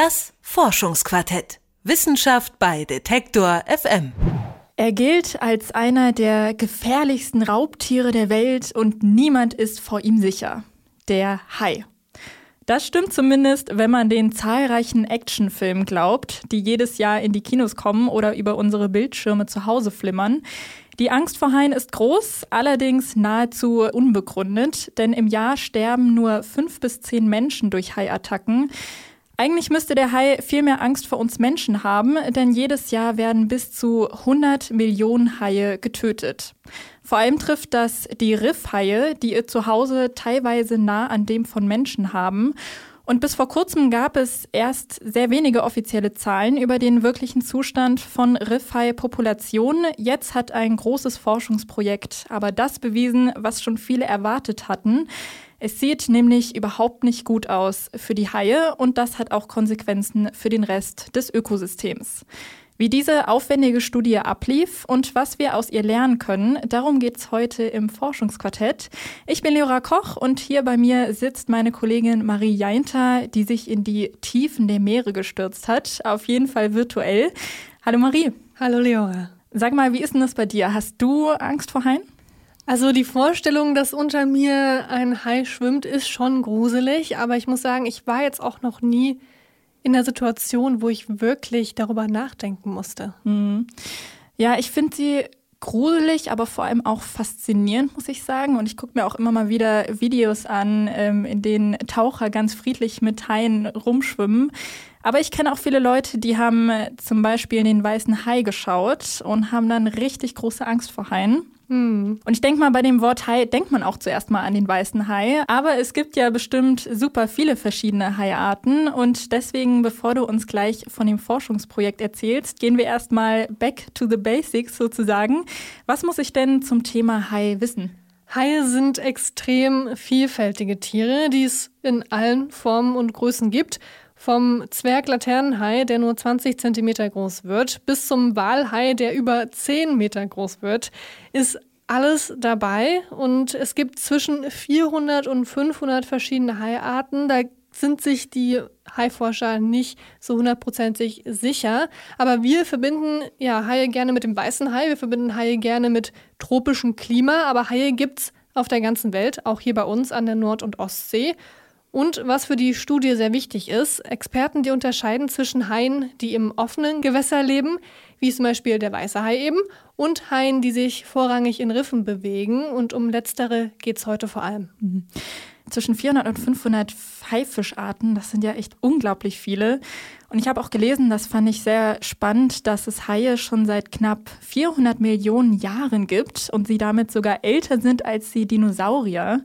Das Forschungsquartett. Wissenschaft bei Detektor FM. Er gilt als einer der gefährlichsten Raubtiere der Welt und niemand ist vor ihm sicher. Der Hai. Das stimmt zumindest, wenn man den zahlreichen Actionfilmen glaubt, die jedes Jahr in die Kinos kommen oder über unsere Bildschirme zu Hause flimmern. Die Angst vor Haien ist groß, allerdings nahezu unbegründet, denn im Jahr sterben nur fünf bis zehn Menschen durch Haiattacken. Eigentlich müsste der Hai viel mehr Angst vor uns Menschen haben, denn jedes Jahr werden bis zu 100 Millionen Haie getötet. Vor allem trifft das die Riffhaie, die ihr Zuhause teilweise nah an dem von Menschen haben. Und bis vor kurzem gab es erst sehr wenige offizielle Zahlen über den wirklichen Zustand von Riffhai-Populationen. Jetzt hat ein großes Forschungsprojekt aber das bewiesen, was schon viele erwartet hatten. Es sieht nämlich überhaupt nicht gut aus für die Haie und das hat auch Konsequenzen für den Rest des Ökosystems. Wie diese aufwendige Studie ablief und was wir aus ihr lernen können, darum geht's heute im Forschungsquartett. Ich bin Leora Koch und hier bei mir sitzt meine Kollegin Marie Jainter, die sich in die Tiefen der Meere gestürzt hat, auf jeden Fall virtuell. Hallo Marie. Hallo Leora. Sag mal, wie ist denn das bei dir? Hast du Angst vor Haien? Also die Vorstellung, dass unter mir ein Hai schwimmt, ist schon gruselig, aber ich muss sagen, ich war jetzt auch noch nie in der Situation, wo ich wirklich darüber nachdenken musste. Hm. Ja, ich finde sie gruselig, aber vor allem auch faszinierend, muss ich sagen. Und ich gucke mir auch immer mal wieder Videos an, ähm, in denen Taucher ganz friedlich mit Haien rumschwimmen. Aber ich kenne auch viele Leute, die haben äh, zum Beispiel in den weißen Hai geschaut und haben dann richtig große Angst vor Haien. Hm. Und ich denke mal, bei dem Wort Hai denkt man auch zuerst mal an den weißen Hai. Aber es gibt ja bestimmt super viele verschiedene Haiarten. Und deswegen, bevor du uns gleich von dem Forschungsprojekt erzählst, gehen wir erstmal back to the basics sozusagen. Was muss ich denn zum Thema Hai wissen? Haie sind extrem vielfältige Tiere, die es in allen Formen und Größen gibt. Vom Zwerglaternenhai, der nur 20 Zentimeter groß wird, bis zum Walhai, der über 10 Meter groß wird, ist alles dabei. Und es gibt zwischen 400 und 500 verschiedene Haiarten. Da sind sich die Haiforscher nicht so hundertprozentig sicher. Aber wir verbinden ja Haie gerne mit dem weißen Hai. Wir verbinden Haie gerne mit tropischem Klima. Aber Haie gibt es auf der ganzen Welt, auch hier bei uns an der Nord- und Ostsee. Und was für die Studie sehr wichtig ist, Experten, die unterscheiden zwischen Haien, die im offenen Gewässer leben, wie zum Beispiel der weiße Hai eben, und Haien, die sich vorrangig in Riffen bewegen. Und um letztere geht es heute vor allem. Mhm. Zwischen 400 und 500 Haifischarten, das sind ja echt unglaublich viele. Und ich habe auch gelesen, das fand ich sehr spannend, dass es Haie schon seit knapp 400 Millionen Jahren gibt und sie damit sogar älter sind als die Dinosaurier.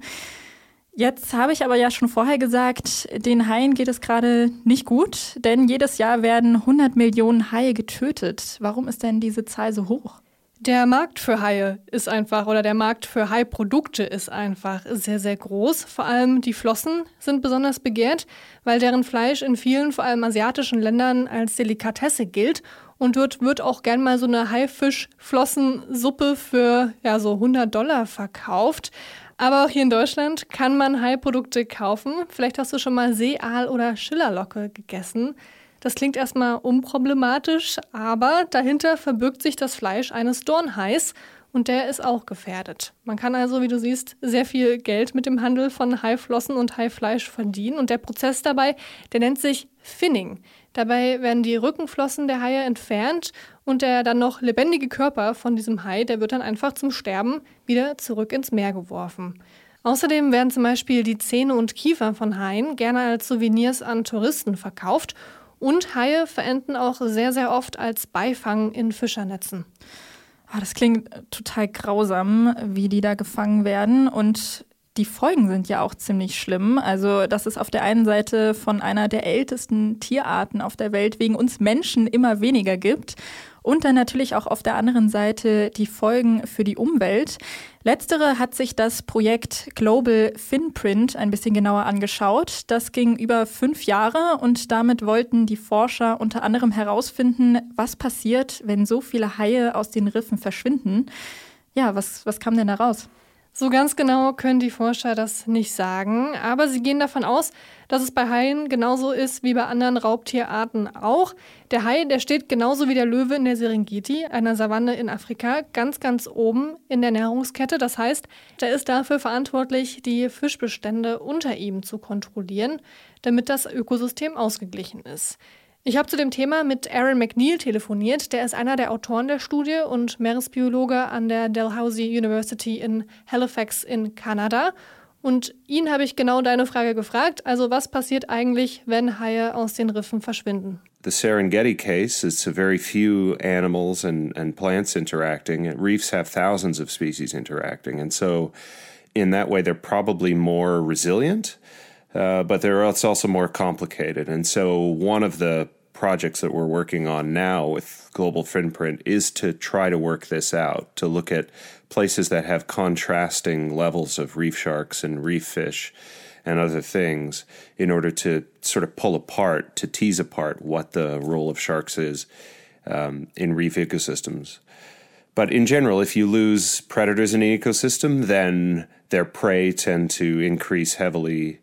Jetzt habe ich aber ja schon vorher gesagt, den Haien geht es gerade nicht gut, denn jedes Jahr werden 100 Millionen Haie getötet. Warum ist denn diese Zahl so hoch? Der Markt für Haie ist einfach, oder der Markt für Haiprodukte ist einfach sehr, sehr groß. Vor allem die Flossen sind besonders begehrt, weil deren Fleisch in vielen, vor allem asiatischen Ländern als Delikatesse gilt. Und dort wird auch gern mal so eine Haifischflossensuppe für ja, so 100 Dollar verkauft. Aber auch hier in Deutschland kann man Haiprodukte kaufen. Vielleicht hast du schon mal Seeaal oder Schillerlocke gegessen. Das klingt erstmal unproblematisch, aber dahinter verbirgt sich das Fleisch eines Dornhais und der ist auch gefährdet. Man kann also, wie du siehst, sehr viel Geld mit dem Handel von Haiflossen und Haifleisch verdienen und der Prozess dabei, der nennt sich Finning. Dabei werden die Rückenflossen der Haie entfernt und der dann noch lebendige Körper von diesem Hai, der wird dann einfach zum Sterben wieder zurück ins Meer geworfen. Außerdem werden zum Beispiel die Zähne und Kiefer von Haien gerne als Souvenirs an Touristen verkauft und Haie verenden auch sehr, sehr oft als Beifang in Fischernetzen. Oh, das klingt total grausam, wie die da gefangen werden. Und die Folgen sind ja auch ziemlich schlimm. Also, dass es auf der einen Seite von einer der ältesten Tierarten auf der Welt wegen uns Menschen immer weniger gibt und dann natürlich auch auf der anderen Seite die Folgen für die Umwelt. Letztere hat sich das Projekt Global Finprint ein bisschen genauer angeschaut. Das ging über fünf Jahre und damit wollten die Forscher unter anderem herausfinden, was passiert, wenn so viele Haie aus den Riffen verschwinden. Ja, was, was kam denn da raus? So ganz genau können die Forscher das nicht sagen, aber sie gehen davon aus, dass es bei Haien genauso ist wie bei anderen Raubtierarten auch. Der Hai, der steht genauso wie der Löwe in der Serengeti, einer Savanne in Afrika, ganz, ganz oben in der Nahrungskette. Das heißt, der ist dafür verantwortlich, die Fischbestände unter ihm zu kontrollieren, damit das Ökosystem ausgeglichen ist. Ich habe zu dem Thema mit Aaron McNeil telefoniert. Der ist einer der Autoren der Studie und Meeresbiologe an der Dalhousie University in Halifax in Kanada. Und ihn habe ich genau deine Frage gefragt. Also was passiert eigentlich, wenn Haie aus den Riffen verschwinden? The Serengeti case is very few animals and, and plants interacting. Reefs have thousands of species interacting. And so in that way, they're probably more resilient. Uh, but they're, it's also more complicated. And so, one of the projects that we're working on now with Global Finprint is to try to work this out, to look at places that have contrasting levels of reef sharks and reef fish and other things in order to sort of pull apart, to tease apart what the role of sharks is um, in reef ecosystems. But in general, if you lose predators in an ecosystem, then their prey tend to increase heavily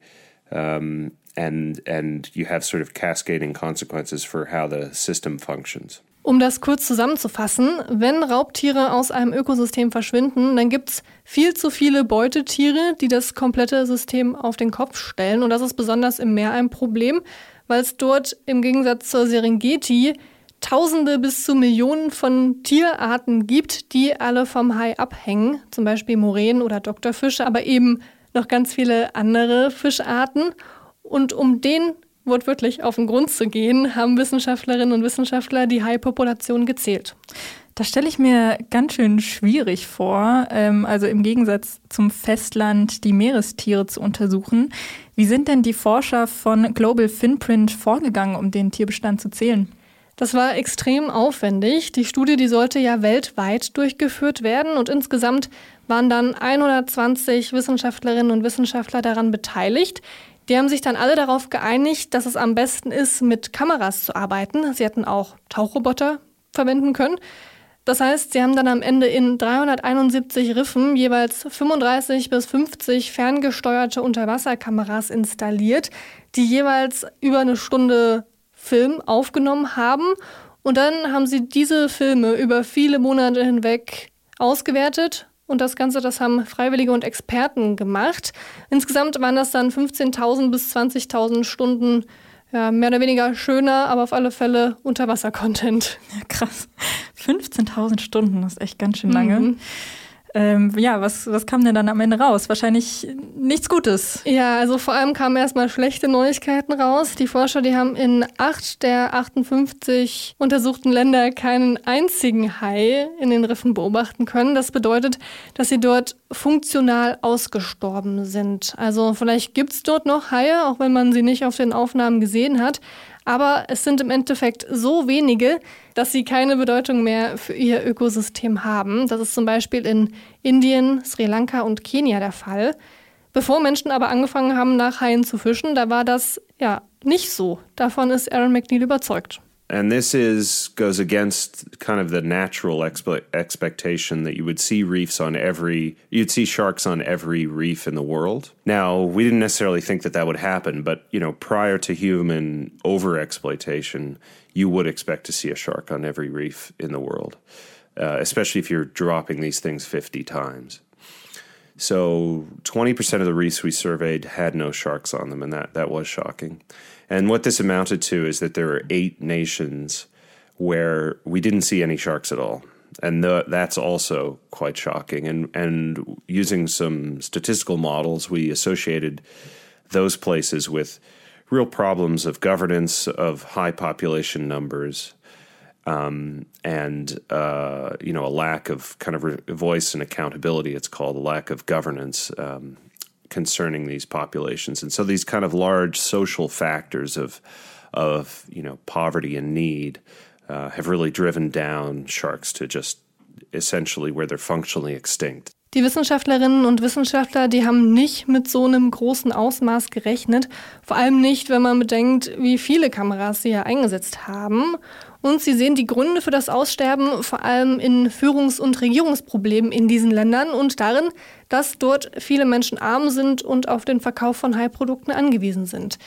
um, and and you have sort of cascading consequences for how the system functions. Um das kurz zusammenzufassen, wenn Raubtiere aus einem Ökosystem verschwinden, dann gibt es viel zu viele Beutetiere, die das komplette System auf den Kopf stellen. Und das ist besonders im Meer ein Problem, weil es dort im Gegensatz zur Serengeti Tausende bis zu Millionen von Tierarten gibt, die alle vom Hai abhängen, zum Beispiel Moränen oder Doktorfische, aber eben noch ganz viele andere Fischarten. Und um den wortwörtlich auf den Grund zu gehen, haben Wissenschaftlerinnen und Wissenschaftler die Haipopulation gezählt. Das stelle ich mir ganz schön schwierig vor, ähm, also im Gegensatz zum Festland die Meerestiere zu untersuchen. Wie sind denn die Forscher von Global Finprint vorgegangen, um den Tierbestand zu zählen? Das war extrem aufwendig. Die Studie, die sollte ja weltweit durchgeführt werden und insgesamt waren dann 120 Wissenschaftlerinnen und Wissenschaftler daran beteiligt. Die haben sich dann alle darauf geeinigt, dass es am besten ist, mit Kameras zu arbeiten. Sie hätten auch Tauchroboter verwenden können. Das heißt, sie haben dann am Ende in 371 Riffen jeweils 35 bis 50 ferngesteuerte Unterwasserkameras installiert, die jeweils über eine Stunde Film aufgenommen haben. Und dann haben sie diese Filme über viele Monate hinweg ausgewertet. Und das Ganze, das haben Freiwillige und Experten gemacht. Insgesamt waren das dann 15.000 bis 20.000 Stunden ja, mehr oder weniger schöner, aber auf alle Fälle Unterwasser-Content. Ja, krass. 15.000 Stunden, das ist echt ganz schön lange. Mhm. Ähm, ja, was, was kam denn dann am Ende raus? Wahrscheinlich nichts Gutes. Ja, also vor allem kamen erstmal schlechte Neuigkeiten raus. Die Forscher, die haben in acht der 58 untersuchten Länder keinen einzigen Hai in den Riffen beobachten können. Das bedeutet, dass sie dort funktional ausgestorben sind. Also vielleicht gibt es dort noch Haie, auch wenn man sie nicht auf den Aufnahmen gesehen hat aber es sind im Endeffekt so wenige, dass sie keine Bedeutung mehr für ihr Ökosystem haben. Das ist zum Beispiel in Indien, Sri Lanka und Kenia der Fall. Bevor Menschen aber angefangen haben, nach Haien zu fischen, da war das ja nicht so. Davon ist Aaron McNeil überzeugt. And this is goes against kind of the natural expe- expectation that you would see reefs on every you'd see sharks on every reef in the world. Now we didn't necessarily think that that would happen but you know prior to human overexploitation you would expect to see a shark on every reef in the world uh, especially if you're dropping these things 50 times so 20% of the reefs we surveyed had no sharks on them and that that was shocking and what this amounted to is that there are eight nations where we didn't see any sharks at all. And the, that's also quite shocking. And, and using some statistical models, we associated those places with real problems of governance, of high population numbers, um, and uh, you know a lack of kind of voice and accountability. It's called a lack of governance um, concerning these populations. And so these kind of large social factors of of you know poverty and need uh, have really driven down sharks to just essentially where they're functionally extinct. Die Wissenschaftlerinnen und Wissenschaftler, die haben nicht mit so einem großen Ausmaß gerechnet. Vor allem nicht, wenn man bedenkt, wie viele Kameras sie ja eingesetzt haben. Und sie sehen die Gründe für das Aussterben vor allem in Führungs- und Regierungsproblemen in diesen Ländern und darin, dass dort viele Menschen arm sind und auf den Verkauf von Haiprodukten angewiesen sind.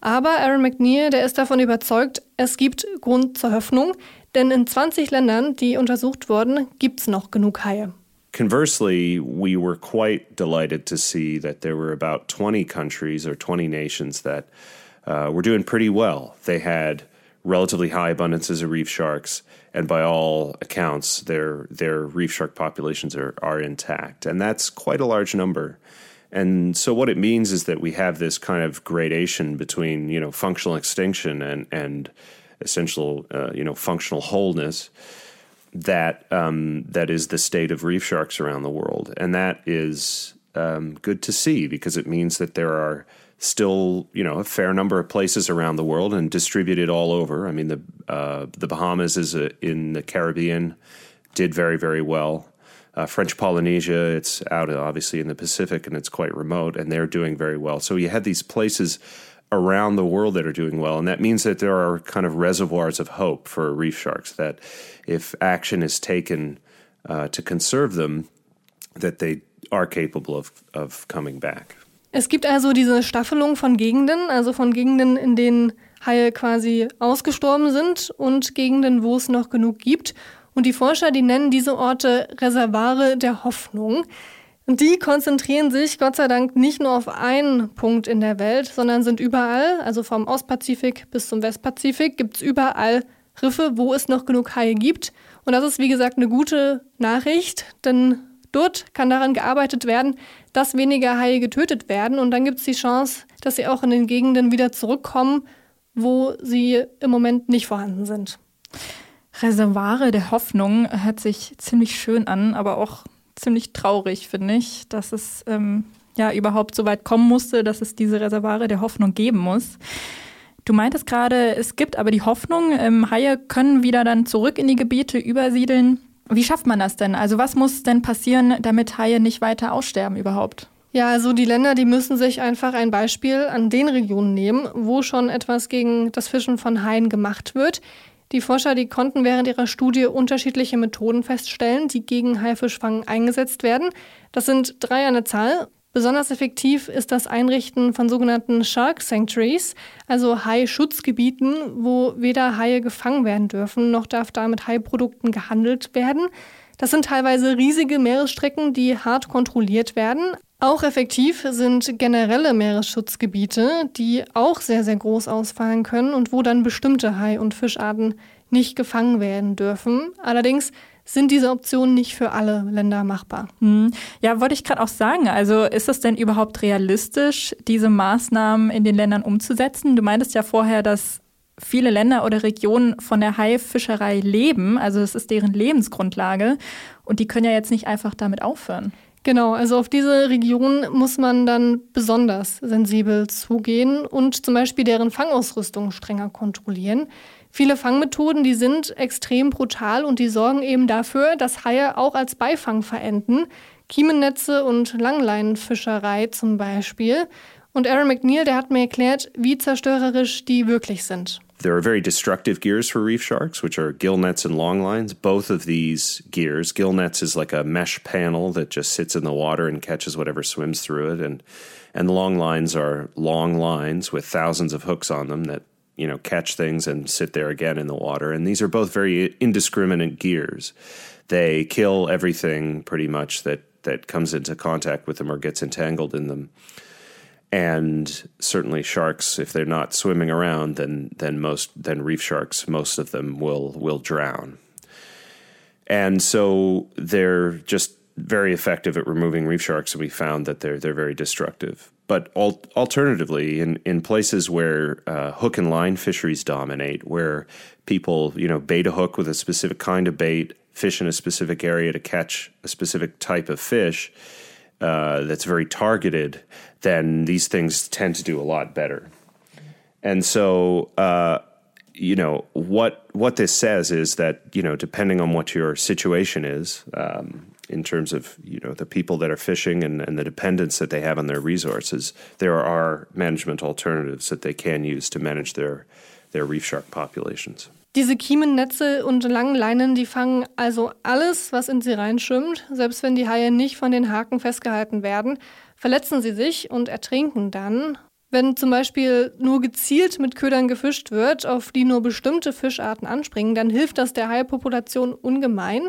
Aber Aaron McNeil, der ist davon überzeugt, es gibt Grund zur Hoffnung, denn in 20 Ländern, die untersucht wurden, gibt es noch genug Haie. Conversely, we were quite delighted to see that there were about 20 countries or 20 nations that uh, were doing pretty well. They had relatively high abundances of reef sharks, and by all accounts, their their reef shark populations are, are intact, and that's quite a large number. And so what it means is that we have this kind of gradation between you know functional extinction and and essential uh, you know functional wholeness that um, that is the state of reef sharks around the world, and that is um, good to see because it means that there are still you know a fair number of places around the world and distributed all over. I mean the uh, the Bahamas is a, in the Caribbean did very very well. Uh, French Polynesia, it's out obviously in the Pacific and it's quite remote, and they're doing very well. So you had these places around the world that are doing well, and that means that there are kind of reservoirs of hope for reef sharks. That if action is taken uh, to conserve them, that they are capable of, of coming back. Es gibt also diese Staffelung von Gegenden, also von Gegenden, in denen Haie quasi ausgestorben sind und Gegenden, wo es noch genug gibt. Und die Forscher, die nennen diese Orte Reservare der Hoffnung. Und die konzentrieren sich Gott sei Dank nicht nur auf einen Punkt in der Welt, sondern sind überall, also vom Ostpazifik bis zum Westpazifik, gibt es überall Riffe, wo es noch genug Haie gibt. Und das ist, wie gesagt, eine gute Nachricht, denn dort kann daran gearbeitet werden, dass weniger Haie getötet werden. Und dann gibt es die Chance, dass sie auch in den Gegenden wieder zurückkommen, wo sie im Moment nicht vorhanden sind. Reservare der Hoffnung hört sich ziemlich schön an, aber auch ziemlich traurig, finde ich, dass es ähm, ja überhaupt so weit kommen musste, dass es diese Reservare der Hoffnung geben muss. Du meintest gerade, es gibt aber die Hoffnung, ähm, Haie können wieder dann zurück in die Gebiete übersiedeln. Wie schafft man das denn? Also was muss denn passieren, damit Haie nicht weiter aussterben überhaupt? Ja, also die Länder, die müssen sich einfach ein Beispiel an den Regionen nehmen, wo schon etwas gegen das Fischen von Haien gemacht wird. Die Forscher, die konnten während ihrer Studie unterschiedliche Methoden feststellen, die gegen Haifischfang eingesetzt werden. Das sind drei an der Zahl. Besonders effektiv ist das Einrichten von sogenannten Shark Sanctuaries, also Hai-Schutzgebieten, wo weder Haie gefangen werden dürfen, noch darf da mit Haiprodukten gehandelt werden. Das sind teilweise riesige Meeresstrecken, die hart kontrolliert werden. Auch effektiv sind generelle Meeresschutzgebiete, die auch sehr, sehr groß ausfallen können und wo dann bestimmte Hai- und Fischarten nicht gefangen werden dürfen. Allerdings sind diese Optionen nicht für alle Länder machbar. Hm. Ja, wollte ich gerade auch sagen. Also ist es denn überhaupt realistisch, diese Maßnahmen in den Ländern umzusetzen? Du meintest ja vorher, dass viele Länder oder Regionen von der Haifischerei leben. Also es ist deren Lebensgrundlage. Und die können ja jetzt nicht einfach damit aufhören. Genau, also auf diese Region muss man dann besonders sensibel zugehen und zum Beispiel deren Fangausrüstung strenger kontrollieren. Viele Fangmethoden, die sind extrem brutal und die sorgen eben dafür, dass Haie auch als Beifang verenden. Kiemennetze und Langleinenfischerei zum Beispiel. Und Aaron McNeil, der hat mir erklärt, wie zerstörerisch die wirklich sind. There are very destructive gears for reef sharks, which are gill nets and long lines. Both of these gears, gill nets is like a mesh panel that just sits in the water and catches whatever swims through it, and and long lines are long lines with thousands of hooks on them that you know catch things and sit there again in the water. And these are both very indiscriminate gears. They kill everything pretty much that that comes into contact with them or gets entangled in them and certainly sharks if they're not swimming around then then most then reef sharks most of them will will drown and so they're just very effective at removing reef sharks and we found that they're they're very destructive but al- alternatively in in places where uh, hook and line fisheries dominate where people you know bait a hook with a specific kind of bait fish in a specific area to catch a specific type of fish uh, that's very targeted, then these things tend to do a lot better. And so, uh, you know, what what this says is that you know, depending on what your situation is, um, in terms of you know the people that are fishing and, and the dependence that they have on their resources, there are management alternatives that they can use to manage their their reef shark populations. Diese Kiemennetze und langen Leinen, die fangen also alles, was in sie reinschwimmt. Selbst wenn die Haie nicht von den Haken festgehalten werden, verletzen sie sich und ertrinken dann. Wenn zum Beispiel nur gezielt mit Ködern gefischt wird, auf die nur bestimmte Fischarten anspringen, dann hilft das der Haipopulation ungemein.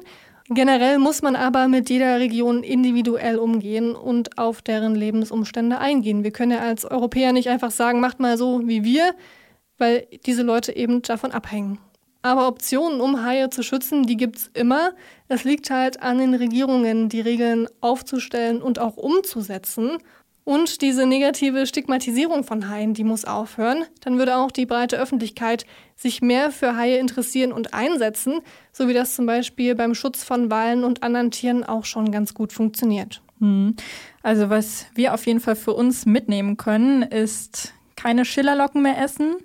Generell muss man aber mit jeder Region individuell umgehen und auf deren Lebensumstände eingehen. Wir können ja als Europäer nicht einfach sagen, macht mal so wie wir, weil diese Leute eben davon abhängen. Aber Optionen, um Haie zu schützen, die gibt es immer. Es liegt halt an den Regierungen, die Regeln aufzustellen und auch umzusetzen. Und diese negative Stigmatisierung von Haien, die muss aufhören. Dann würde auch die breite Öffentlichkeit sich mehr für Haie interessieren und einsetzen, so wie das zum Beispiel beim Schutz von Walen und anderen Tieren auch schon ganz gut funktioniert. Hm. Also was wir auf jeden Fall für uns mitnehmen können, ist keine Schillerlocken mehr essen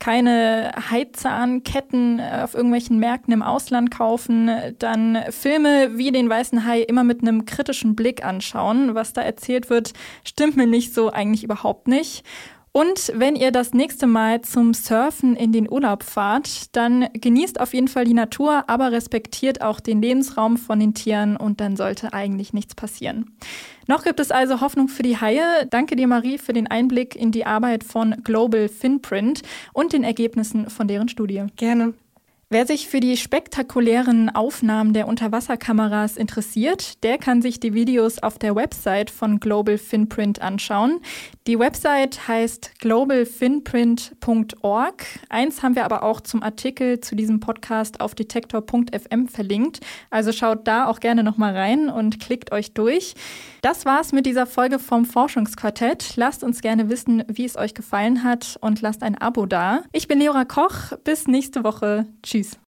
keine Haizahnketten auf irgendwelchen Märkten im Ausland kaufen, dann Filme wie den Weißen Hai immer mit einem kritischen Blick anschauen. Was da erzählt wird, stimmt mir nicht so eigentlich überhaupt nicht. Und wenn ihr das nächste Mal zum Surfen in den Urlaub fahrt, dann genießt auf jeden Fall die Natur, aber respektiert auch den Lebensraum von den Tieren und dann sollte eigentlich nichts passieren. Noch gibt es also Hoffnung für die Haie. Danke dir, Marie, für den Einblick in die Arbeit von Global Finprint und den Ergebnissen von deren Studie. Gerne. Wer sich für die spektakulären Aufnahmen der Unterwasserkameras interessiert, der kann sich die Videos auf der Website von Global Finprint anschauen. Die Website heißt globalfinprint.org. Eins haben wir aber auch zum Artikel zu diesem Podcast auf detektor.fm verlinkt. Also schaut da auch gerne nochmal rein und klickt euch durch. Das war's mit dieser Folge vom Forschungsquartett. Lasst uns gerne wissen, wie es euch gefallen hat und lasst ein Abo da. Ich bin Leora Koch. Bis nächste Woche. Tschüss.